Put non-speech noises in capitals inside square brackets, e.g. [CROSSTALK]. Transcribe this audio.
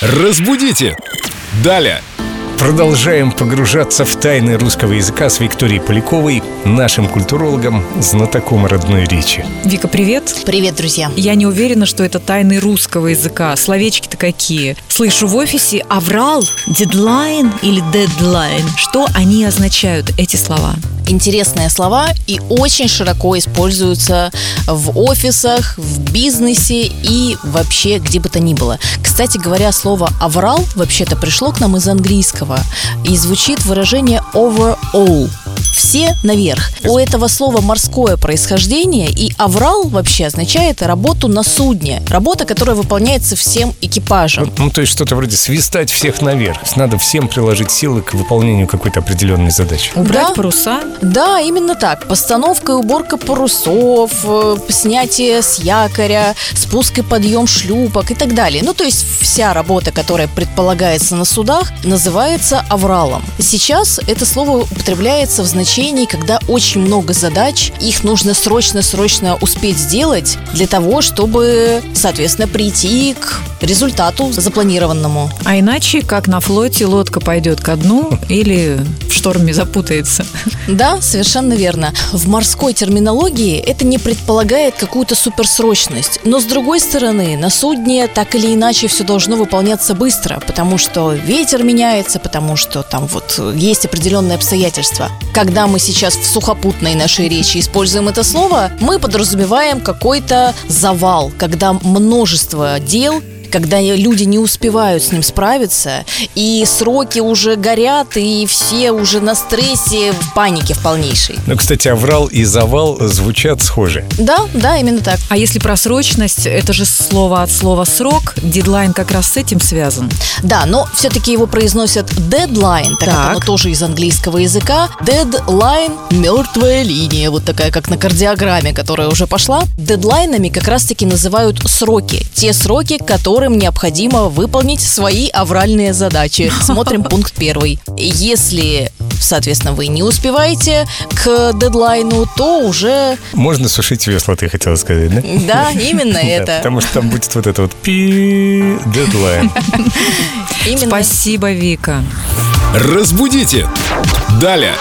Разбудите! Далее! Продолжаем погружаться в тайны русского языка с Викторией Поляковой, нашим культурологом, знатоком родной речи. Вика, привет. Привет, друзья. Я не уверена, что это тайны русского языка. Словечки-то какие. Слышу в офисе аврал, дедлайн или дедлайн. Что они означают, эти слова? Интересные слова и очень широко используются в офисах, в бизнесе и вообще где бы то ни было. Кстати говоря, слово «аврал» вообще-то пришло к нам из английского и звучит выражение «overall» все наверх. У этого слова морское происхождение, и аврал вообще означает работу на судне. Работа, которая выполняется всем экипажем. Ну, то есть что-то вроде свистать всех наверх. Надо всем приложить силы к выполнению какой-то определенной задачи. Убрать Да. паруса? Да, именно так. Постановка и уборка парусов, э, снятие с якоря, спуск и подъем шлюпок и так далее. Ну, то есть вся работа, которая предполагается на судах, называется авралом. Сейчас это слово употребляется в значении, когда очень много задач, их нужно срочно-срочно успеть сделать для того, чтобы, соответственно, прийти к результату запланированному. А иначе, как на флоте, лодка пойдет ко дну или шторме запутается. Да, совершенно верно. В морской терминологии это не предполагает какую-то суперсрочность. Но с другой стороны, на судне так или иначе все должно выполняться быстро, потому что ветер меняется, потому что там вот есть определенные обстоятельства. Когда мы сейчас в сухопутной нашей речи используем это слово, мы подразумеваем какой-то завал, когда множество дел когда люди не успевают с ним справиться, и сроки уже горят, и все уже на стрессе, в панике в полнейшей. Ну, кстати, аврал и завал звучат схоже. Да, да, именно так. А если про срочность, это же слово от слова «срок», дедлайн как раз с этим связан. Да, но все-таки его произносят deadline, так, Так. как оно тоже из английского языка. Deadline – мертвая линия, вот такая, как на кардиограмме, которая уже пошла. Дедлайнами как раз-таки называют сроки. Те сроки, которым необходимо выполнить свои авральные задачи. [LAUGHS] Смотрим пункт первый. Если, соответственно, вы не успеваете к дедлайну, то уже, Можно сушить весла, ты хотела сказать, да? да, именно [LAUGHS] это. потому что там будет вот это вот пи дедлайн. Спасибо, Вика. Разбудите! Далее!